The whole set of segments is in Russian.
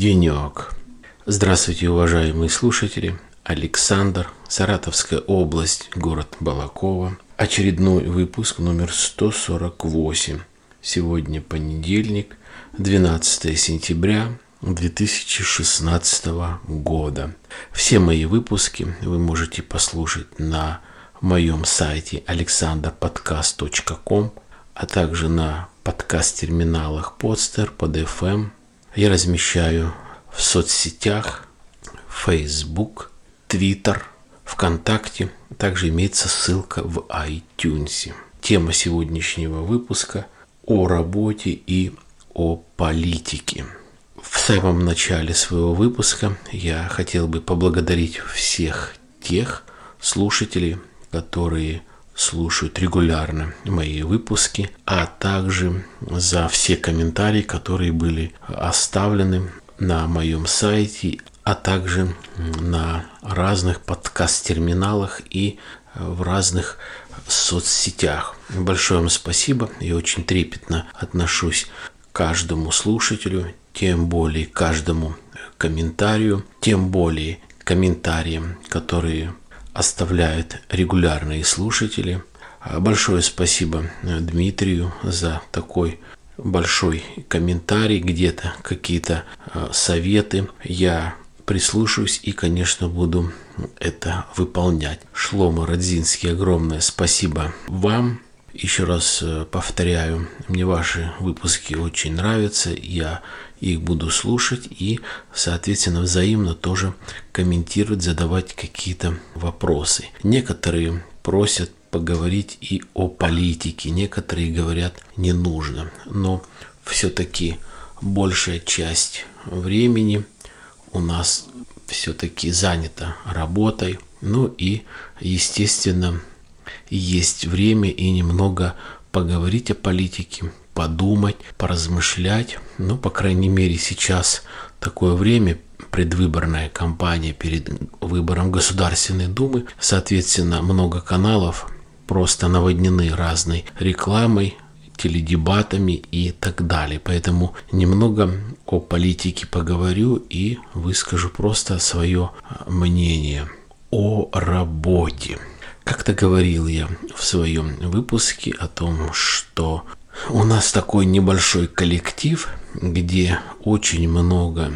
Денек. Здравствуйте, уважаемые слушатели. Александр, Саратовская область, город Балакова. Очередной выпуск номер 148. Сегодня понедельник, 12 сентября 2016 года. Все мои выпуски вы можете послушать на моем сайте alexanderpodcast.com, а также на подкаст-терминалах Podster, PodFM. Я размещаю в соцсетях Facebook, Twitter, ВКонтакте. Также имеется ссылка в iTunes. Тема сегодняшнего выпуска о работе и о политике. В самом начале своего выпуска я хотел бы поблагодарить всех тех слушателей, которые слушают регулярно мои выпуски, а также за все комментарии, которые были оставлены на моем сайте, а также на разных подкаст-терминалах и в разных соцсетях. Большое вам спасибо. Я очень трепетно отношусь к каждому слушателю, тем более каждому комментарию, тем более комментариям, которые оставляют регулярные слушатели. Большое спасибо Дмитрию за такой большой комментарий, где-то какие-то э, советы. Я прислушаюсь и, конечно, буду это выполнять. Шлома Родзинский, огромное спасибо вам. Еще раз э, повторяю, мне ваши выпуски очень нравятся, я их буду слушать и, соответственно, взаимно тоже комментировать, задавать какие-то вопросы. Некоторые просят поговорить и о политике, некоторые говорят не нужно, но все-таки большая часть времени у нас все-таки занята работой, ну и, естественно, есть время и немного поговорить о политике, подумать, поразмышлять. Ну, по крайней мере, сейчас такое время, предвыборная кампания перед выбором Государственной Думы. Соответственно, много каналов просто наводнены разной рекламой, теледебатами и так далее. Поэтому немного о политике поговорю и выскажу просто свое мнение о работе. Как-то говорил я в своем выпуске о том, что у нас такой небольшой коллектив, где очень много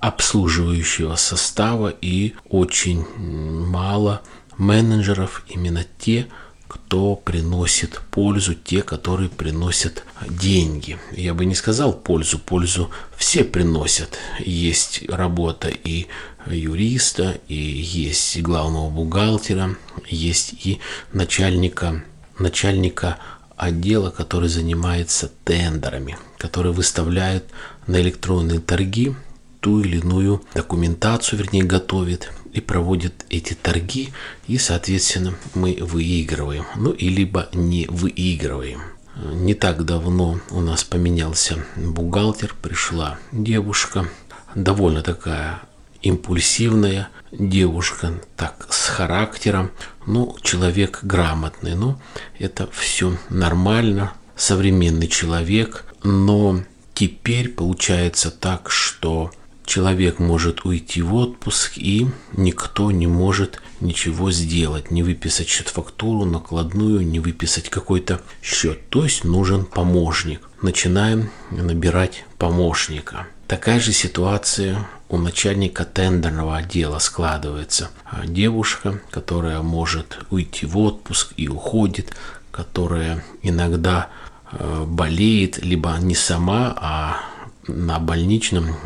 обслуживающего состава и очень мало менеджеров, именно те, кто приносит пользу, те, которые приносят деньги. Я бы не сказал пользу, пользу все приносят. Есть работа и юриста, и есть главного бухгалтера, есть и начальника, начальника отдела, который занимается тендерами, который выставляет на электронные торги ту или иную документацию, вернее, готовит и проводит эти торги, и, соответственно, мы выигрываем, ну, и либо не выигрываем. Не так давно у нас поменялся бухгалтер, пришла девушка, довольно такая импульсивная девушка, так, с характером, ну, человек грамотный, ну, это все нормально, современный человек, но теперь получается так, что человек может уйти в отпуск и никто не может ничего сделать, не выписать счет-фактуру, накладную, не выписать какой-то счет. То есть нужен помощник. Начинаем набирать помощника. Такая же ситуация у начальника тендерного отдела складывается. Девушка, которая может уйти в отпуск и уходит, которая иногда э, болеет, либо не сама, а на больничном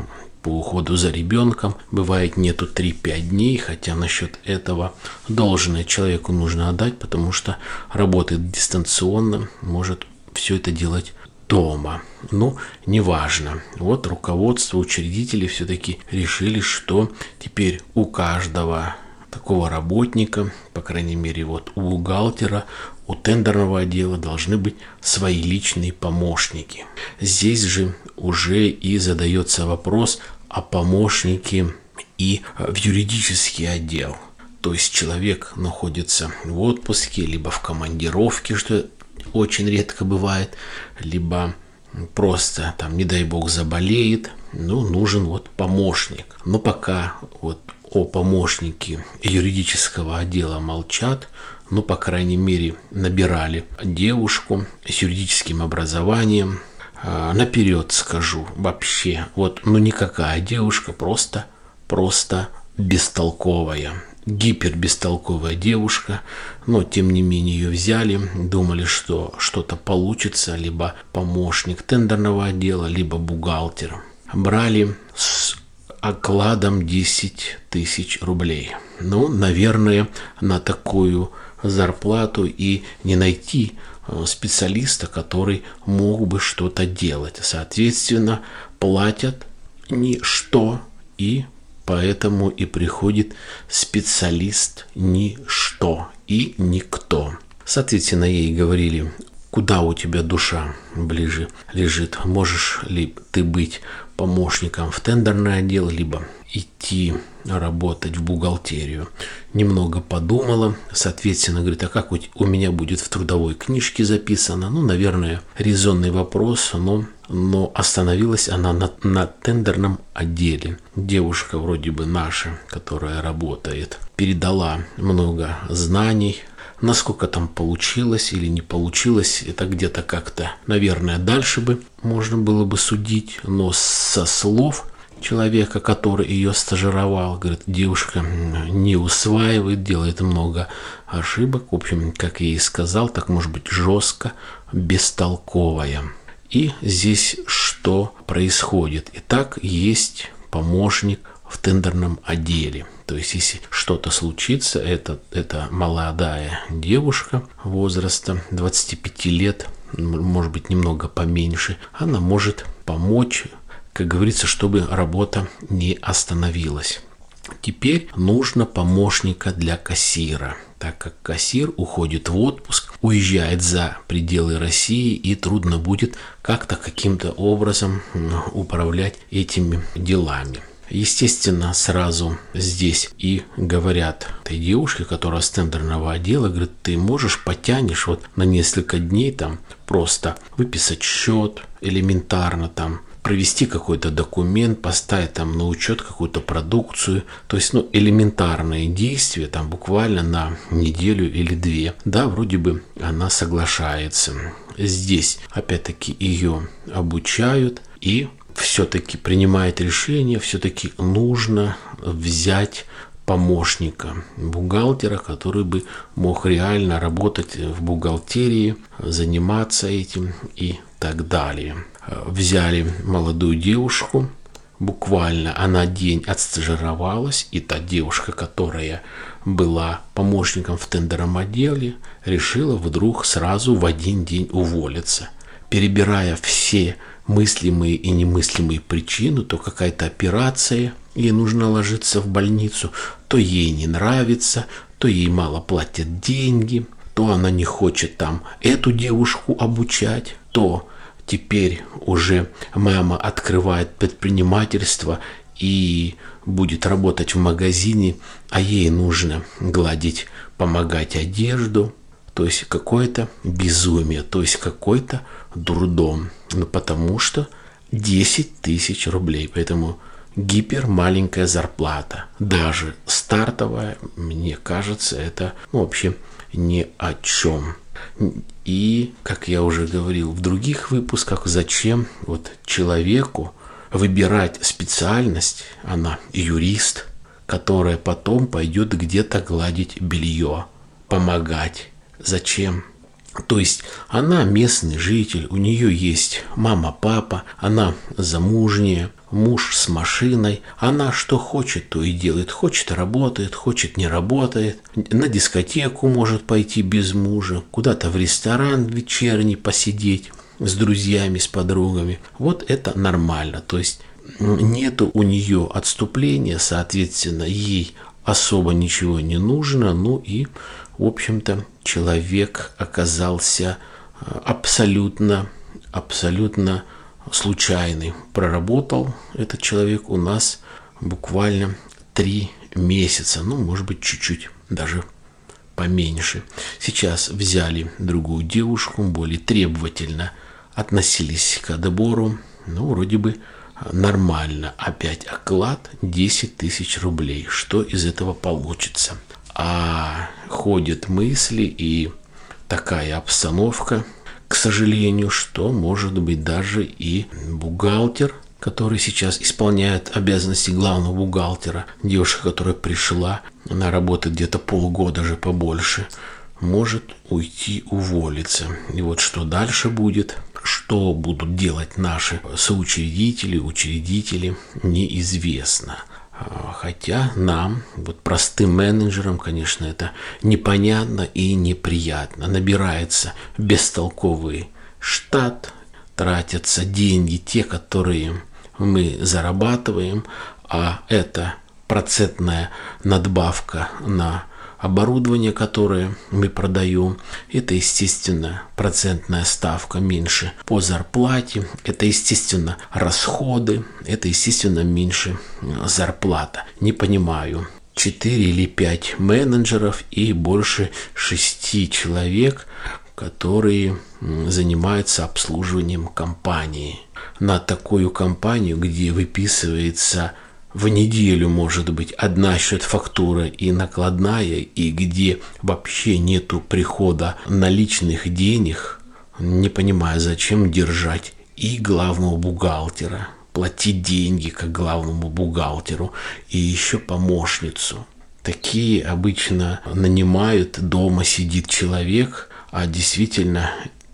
по уходу за ребенком. Бывает нету 3-5 дней, хотя насчет этого должное человеку нужно отдать, потому что работает дистанционно, может все это делать дома. Ну, неважно. Вот руководство, учредители все-таки решили, что теперь у каждого такого работника, по крайней мере, вот у бухгалтера, у тендерного отдела должны быть свои личные помощники. Здесь же уже и задается вопрос о помощнике и в юридический отдел. То есть человек находится в отпуске, либо в командировке, что очень редко бывает, либо просто там, не дай бог, заболеет, ну, нужен вот помощник. Но пока вот о помощнике юридического отдела молчат, ну, по крайней мере, набирали девушку с юридическим образованием. А, наперед скажу, вообще, вот, ну, никакая девушка, просто, просто бестолковая гипербестолковая девушка, но тем не менее ее взяли, думали, что что-то получится, либо помощник тендерного отдела, либо бухгалтер. Брали с окладом 10 тысяч рублей. Ну, наверное, на такую зарплату и не найти э, специалиста, который мог бы что-то делать. Соответственно, платят ничто и Поэтому и приходит специалист ничто и никто. Соответственно, ей говорили, куда у тебя душа ближе лежит. Можешь ли ты быть помощником в тендерное отдел, либо идти работать в бухгалтерию. Немного подумала, соответственно, говорит, а как у меня будет в трудовой книжке записано? Ну, наверное, резонный вопрос, но, но остановилась она на, на тендерном отделе. Девушка вроде бы наша, которая работает, передала много знаний, Насколько там получилось или не получилось, это где-то как-то, наверное, дальше бы можно было бы судить, но со слов человека, который ее стажировал, говорит, девушка не усваивает, делает много ошибок. В общем, как я и сказал, так может быть жестко, бестолковая. И здесь что происходит? Итак, есть помощник в тендерном отделе. То есть, если что-то случится, это, это молодая девушка возраста 25 лет, может быть, немного поменьше, она может помочь как говорится, чтобы работа не остановилась. Теперь нужно помощника для кассира, так как кассир уходит в отпуск, уезжает за пределы России и трудно будет как-то каким-то образом управлять этими делами. Естественно, сразу здесь и говорят этой девушке, которая с тендерного отдела, говорит, ты можешь потянешь вот на несколько дней там просто выписать счет элементарно там, провести какой-то документ, поставить там на учет какую-то продукцию. То есть, ну, элементарные действия, там буквально на неделю или две. Да, вроде бы она соглашается. Здесь, опять-таки, ее обучают и все-таки принимает решение, все-таки нужно взять помощника, бухгалтера, который бы мог реально работать в бухгалтерии, заниматься этим и так далее взяли молодую девушку, буквально она день отстажировалась, и та девушка, которая была помощником в тендерном отделе, решила вдруг сразу в один день уволиться. Перебирая все мыслимые и немыслимые причины, то какая-то операция, ей нужно ложиться в больницу, то ей не нравится, то ей мало платят деньги, то она не хочет там эту девушку обучать, то теперь уже мама открывает предпринимательство и будет работать в магазине, а ей нужно гладить, помогать одежду. То есть какое-то безумие, то есть какой-то дурдом. Ну, потому что 10 тысяч рублей. Поэтому гипер маленькая зарплата. Даже стартовая, мне кажется, это ну, вообще ни о чем. И, как я уже говорил в других выпусках, зачем вот человеку выбирать специальность, она юрист, которая потом пойдет где-то гладить белье, помогать. Зачем? То есть она местный житель, у нее есть мама, папа, она замужняя, муж с машиной, она что хочет, то и делает. Хочет работает, хочет не работает. На дискотеку может пойти без мужа, куда-то в ресторан вечерний посидеть с друзьями, с подругами. Вот это нормально. То есть нету у нее отступления, соответственно, ей особо ничего не нужно. Ну и, в общем-то, человек оказался э, абсолютно, абсолютно случайный. Проработал этот человек у нас буквально три месяца, ну, может быть, чуть-чуть даже поменьше. Сейчас взяли другую девушку, более требовательно относились к отбору, ну, вроде бы нормально. Опять оклад 10 тысяч рублей. Что из этого получится? А ходят мысли и такая обстановка, к сожалению, что может быть даже и бухгалтер, который сейчас исполняет обязанности главного бухгалтера, девушка, которая пришла, она работает где-то полгода же побольше, может уйти уволиться. И вот что дальше будет, что будут делать наши соучредители, учредители, неизвестно. А, хотя нам, вот простым менеджерам, конечно, это непонятно и неприятно. Набирается бестолковый штат, тратятся деньги, те, которые мы зарабатываем, а это процентная надбавка на оборудование, которое мы продаем, это, естественно, процентная ставка меньше по зарплате, это, естественно, расходы, это, естественно, меньше зарплата. Не понимаю, 4 или 5 менеджеров и больше 6 человек, которые занимаются обслуживанием компании. На такую компанию, где выписывается в неделю может быть одна счет-фактура и накладная, и где вообще нету прихода наличных денег, не понимаю, зачем держать и главного бухгалтера, платить деньги как главному бухгалтеру, и еще помощницу. Такие обычно нанимают, дома сидит человек, а действительно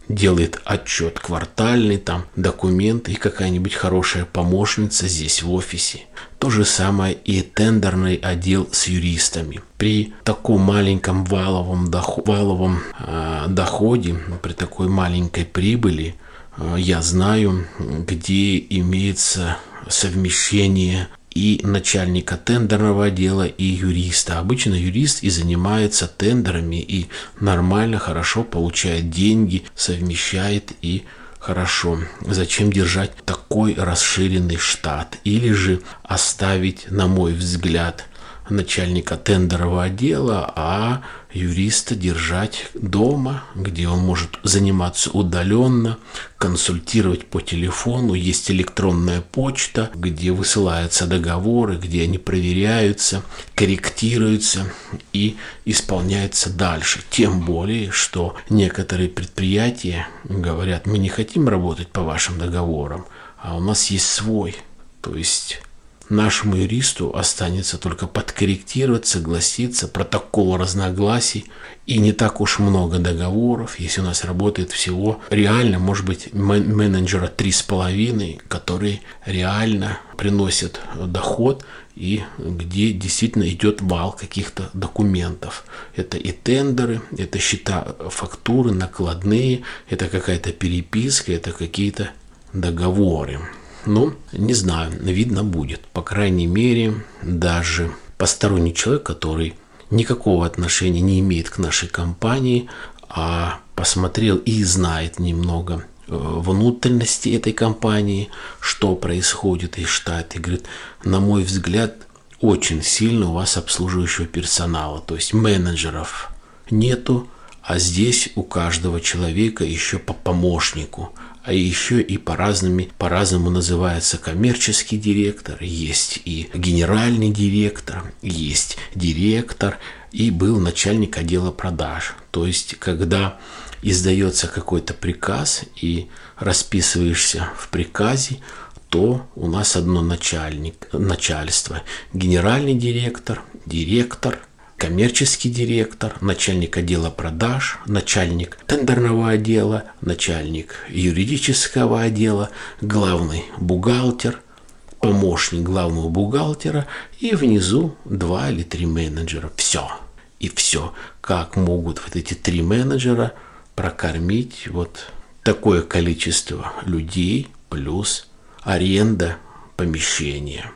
делает отчет квартальный, там документы и какая-нибудь хорошая помощница здесь в офисе. То же самое и тендерный отдел с юристами. При таком маленьком валовом, доход, валовом э, доходе, при такой маленькой прибыли, э, я знаю, где имеется совмещение и начальника тендерного отдела, и юриста. Обычно юрист и занимается тендерами, и нормально, хорошо получает деньги, совмещает и хорошо. Зачем держать такой расширенный штат? Или же оставить, на мой взгляд, начальника тендерового отдела, а юриста держать дома, где он может заниматься удаленно, консультировать по телефону. Есть электронная почта, где высылаются договоры, где они проверяются, корректируются и исполняются дальше. Тем более, что некоторые предприятия говорят, мы не хотим работать по вашим договорам, а у нас есть свой. То есть Нашему юристу останется только подкорректировать, согласиться, протокол разногласий и не так уж много договоров, если у нас работает всего реально, может быть, менеджера три с половиной, которые реально приносят доход и где действительно идет вал каких-то документов. Это и тендеры, это счета, фактуры, накладные, это какая-то переписка, это какие-то договоры. Ну, не знаю, видно будет. По крайней мере, даже посторонний человек, который никакого отношения не имеет к нашей компании, а посмотрел и знает немного э, внутренности этой компании, что происходит и штат, и говорит, на мой взгляд, очень сильно у вас обслуживающего персонала, то есть менеджеров нету, а здесь у каждого человека еще по помощнику – а еще и по-разному, по-разному называется коммерческий директор, есть и генеральный директор, есть директор и был начальник отдела продаж. То есть, когда издается какой-то приказ и расписываешься в приказе, то у нас одно начальник, начальство, генеральный директор, директор, коммерческий директор, начальник отдела продаж, начальник тендерного отдела, начальник юридического отдела, главный бухгалтер, помощник главного бухгалтера и внизу два или три менеджера. Все. И все. Как могут вот эти три менеджера прокормить вот такое количество людей плюс аренда помещения.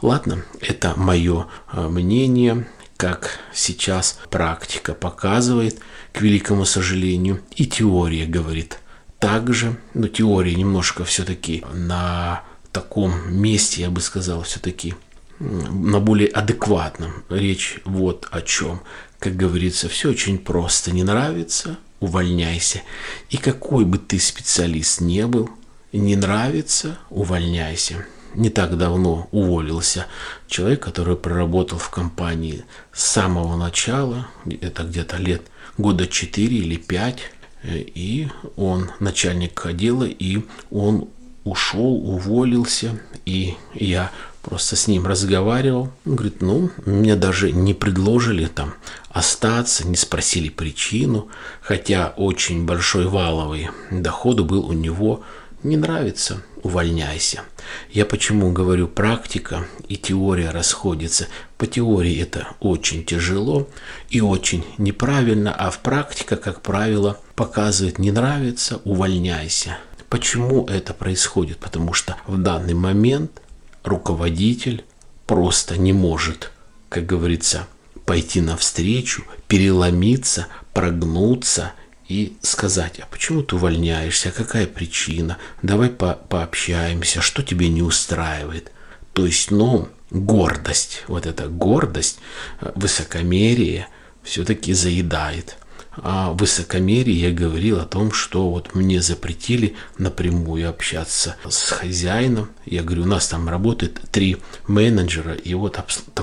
Ладно, это мое э, мнение как сейчас практика показывает, к великому сожалению, и теория говорит также, но теория немножко все-таки на таком месте, я бы сказал, все-таки на более адекватном. Речь вот о чем. Как говорится, все очень просто. Не нравится, увольняйся. И какой бы ты специалист не был, не нравится, увольняйся. Не так давно уволился человек, который проработал в компании с самого начала, это где-то лет года 4 или 5, и он начальник отдела, и он ушел, уволился, и я просто с ним разговаривал. Он говорит, ну, мне даже не предложили там остаться, не спросили причину, хотя очень большой валовый доход был у него, не нравится, увольняйся. Я почему говорю практика и теория расходятся. По теории это очень тяжело и очень неправильно, а в практике, как правило, показывает не нравится, увольняйся. Почему это происходит? Потому что в данный момент руководитель просто не может, как говорится, пойти навстречу, переломиться, прогнуться и сказать, а почему ты увольняешься, какая причина, давай по пообщаемся, что тебе не устраивает. То есть, ну, гордость, вот эта гордость, э, высокомерие все-таки заедает. О высокомерии я говорил о том, что вот мне запретили напрямую общаться с хозяином. Я говорю, у нас там работает три менеджера и вот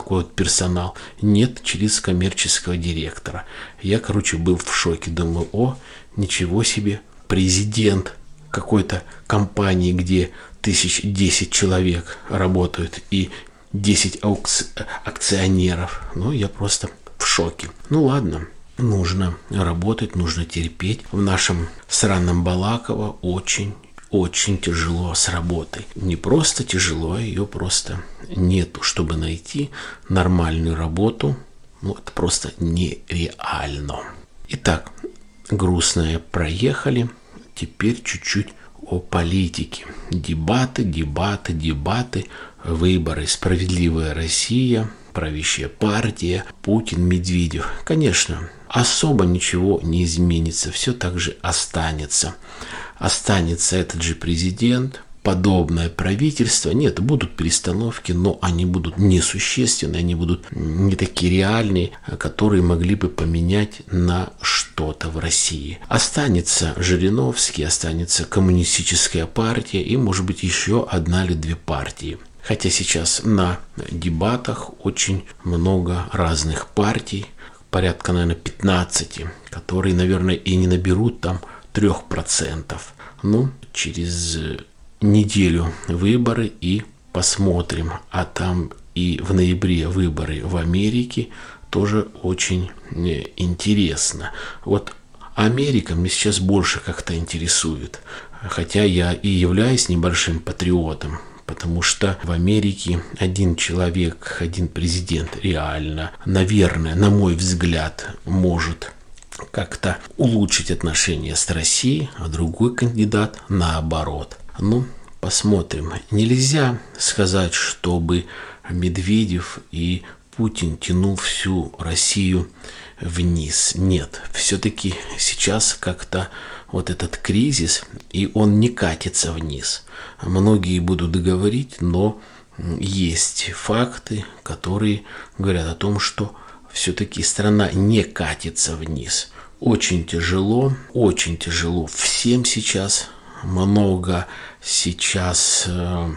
такой вот персонал. Нет через коммерческого директора. Я, короче, был в шоке. Думаю, о, ничего себе, президент какой-то компании, где тысяч десять человек работают и 10 акционеров. Ну, я просто в шоке. Ну ладно, нужно работать, нужно терпеть. В нашем сраном Балаково очень очень тяжело с работой. Не просто тяжело, ее просто нету. Чтобы найти нормальную работу, ну, это просто нереально. Итак, грустное проехали. Теперь чуть-чуть о политике. Дебаты, дебаты, дебаты, выборы. Справедливая Россия, правящая партия, Путин, Медведев. Конечно, особо ничего не изменится, все так же останется. Останется этот же президент, подобное правительство. Нет, будут перестановки, но они будут несущественные, они будут не такие реальные, которые могли бы поменять на что-то в России. Останется Жириновский, останется коммунистическая партия и, может быть, еще одна или две партии. Хотя сейчас на дебатах очень много разных партий, порядка, наверное, 15, которые, наверное, и не наберут там 3%. Ну, через неделю выборы и посмотрим. А там и в ноябре выборы в Америке тоже очень э, интересно. Вот Америка мне сейчас больше как-то интересует. Хотя я и являюсь небольшим патриотом потому что в Америке один человек, один президент реально, наверное, на мой взгляд, может как-то улучшить отношения с Россией, а другой кандидат наоборот. Ну, посмотрим. Нельзя сказать, чтобы Медведев и Путин тянул всю Россию вниз. Нет, все-таки сейчас как-то вот этот кризис, и он не катится вниз. Многие будут говорить, но есть факты, которые говорят о том, что все-таки страна не катится вниз. Очень тяжело, очень тяжело всем сейчас. Много сейчас э,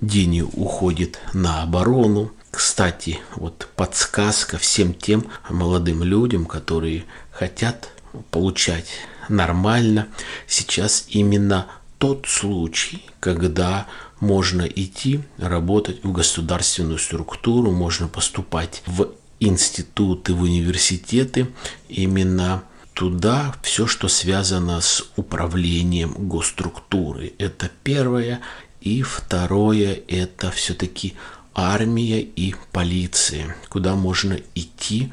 денег уходит на оборону. Кстати, вот подсказка всем тем молодым людям, которые хотят получать нормально. Сейчас именно тот случай, когда можно идти работать в государственную структуру, можно поступать в институты, в университеты, именно туда все, что связано с управлением госструктуры. Это первое. И второе, это все-таки армия и полиция, куда можно идти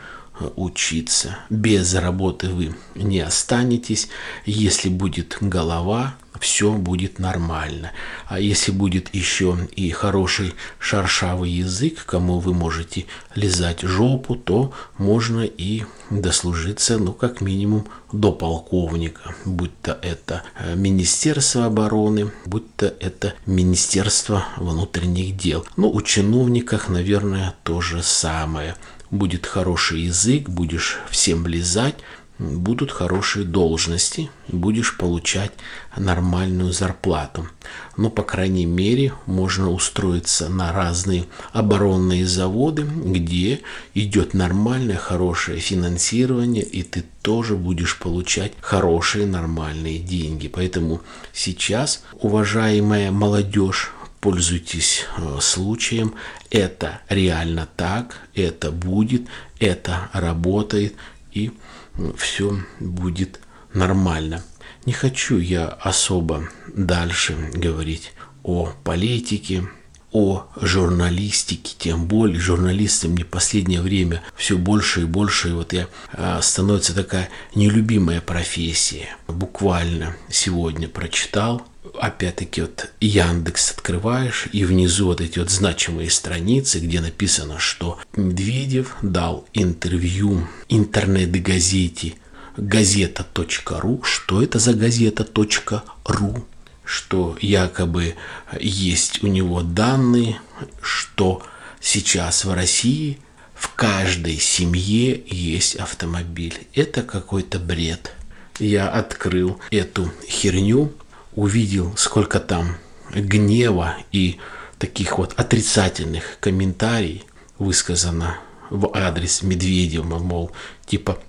учиться. Без работы вы не останетесь. Если будет голова, все будет нормально. А если будет еще и хороший шаршавый язык, кому вы можете лизать жопу, то можно и дослужиться, ну, как минимум, до полковника. Будь то это э, Министерство обороны, будь то это Министерство внутренних дел. Ну, у чиновников, наверное, то же самое будет хороший язык, будешь всем влезать, будут хорошие должности, будешь получать нормальную зарплату. Но, по крайней мере, можно устроиться на разные оборонные заводы, где идет нормальное, хорошее финансирование, и ты тоже будешь получать хорошие, нормальные деньги. Поэтому сейчас, уважаемая молодежь, пользуйтесь э, случаем. Это реально так, это будет, это работает и все будет нормально. Не хочу я особо дальше говорить о политике, о журналистике, тем более журналисты мне последнее время все больше и больше, и вот я а, становится такая нелюбимая профессия. Буквально сегодня прочитал опять-таки вот Яндекс открываешь, и внизу вот эти вот значимые страницы, где написано, что Медведев дал интервью интернет-газете газета.ру. Что это за газета.ру? Что якобы есть у него данные, что сейчас в России в каждой семье есть автомобиль. Это какой-то бред. Я открыл эту херню, увидел, сколько там гнева и таких вот отрицательных комментариев высказано в адрес Медведева, мол, типа,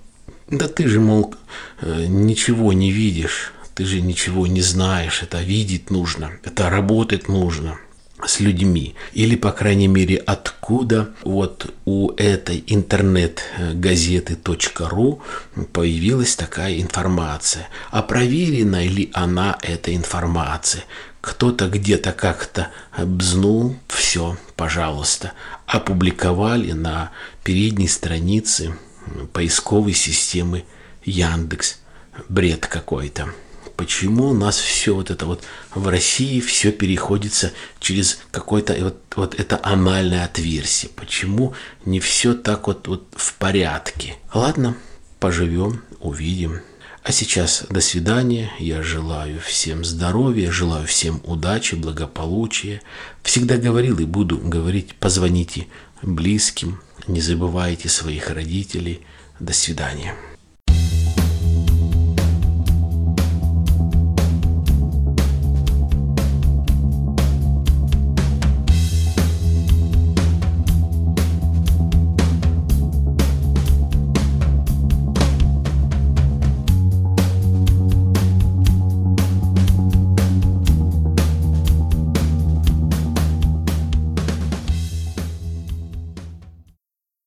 да ты же, мол, э, ничего не видишь, ты же ничего не знаешь, это видеть нужно, это работать нужно с людьми. Или, по крайней мере, откуда вот у этой интернет-газеты .ру появилась такая информация. А проверена ли она, эта информация? Кто-то где-то как-то бзнул, все, пожалуйста. Опубликовали на передней странице поисковой системы Яндекс. Бред какой-то почему у нас все вот это вот в России все переходится через какое-то вот, вот это анальное отверстие. Почему не все так вот, вот в порядке? Ладно, поживем, увидим. А сейчас до свидания. Я желаю всем здоровья, желаю всем удачи, благополучия. Всегда говорил и буду говорить, позвоните близким, не забывайте своих родителей. До свидания.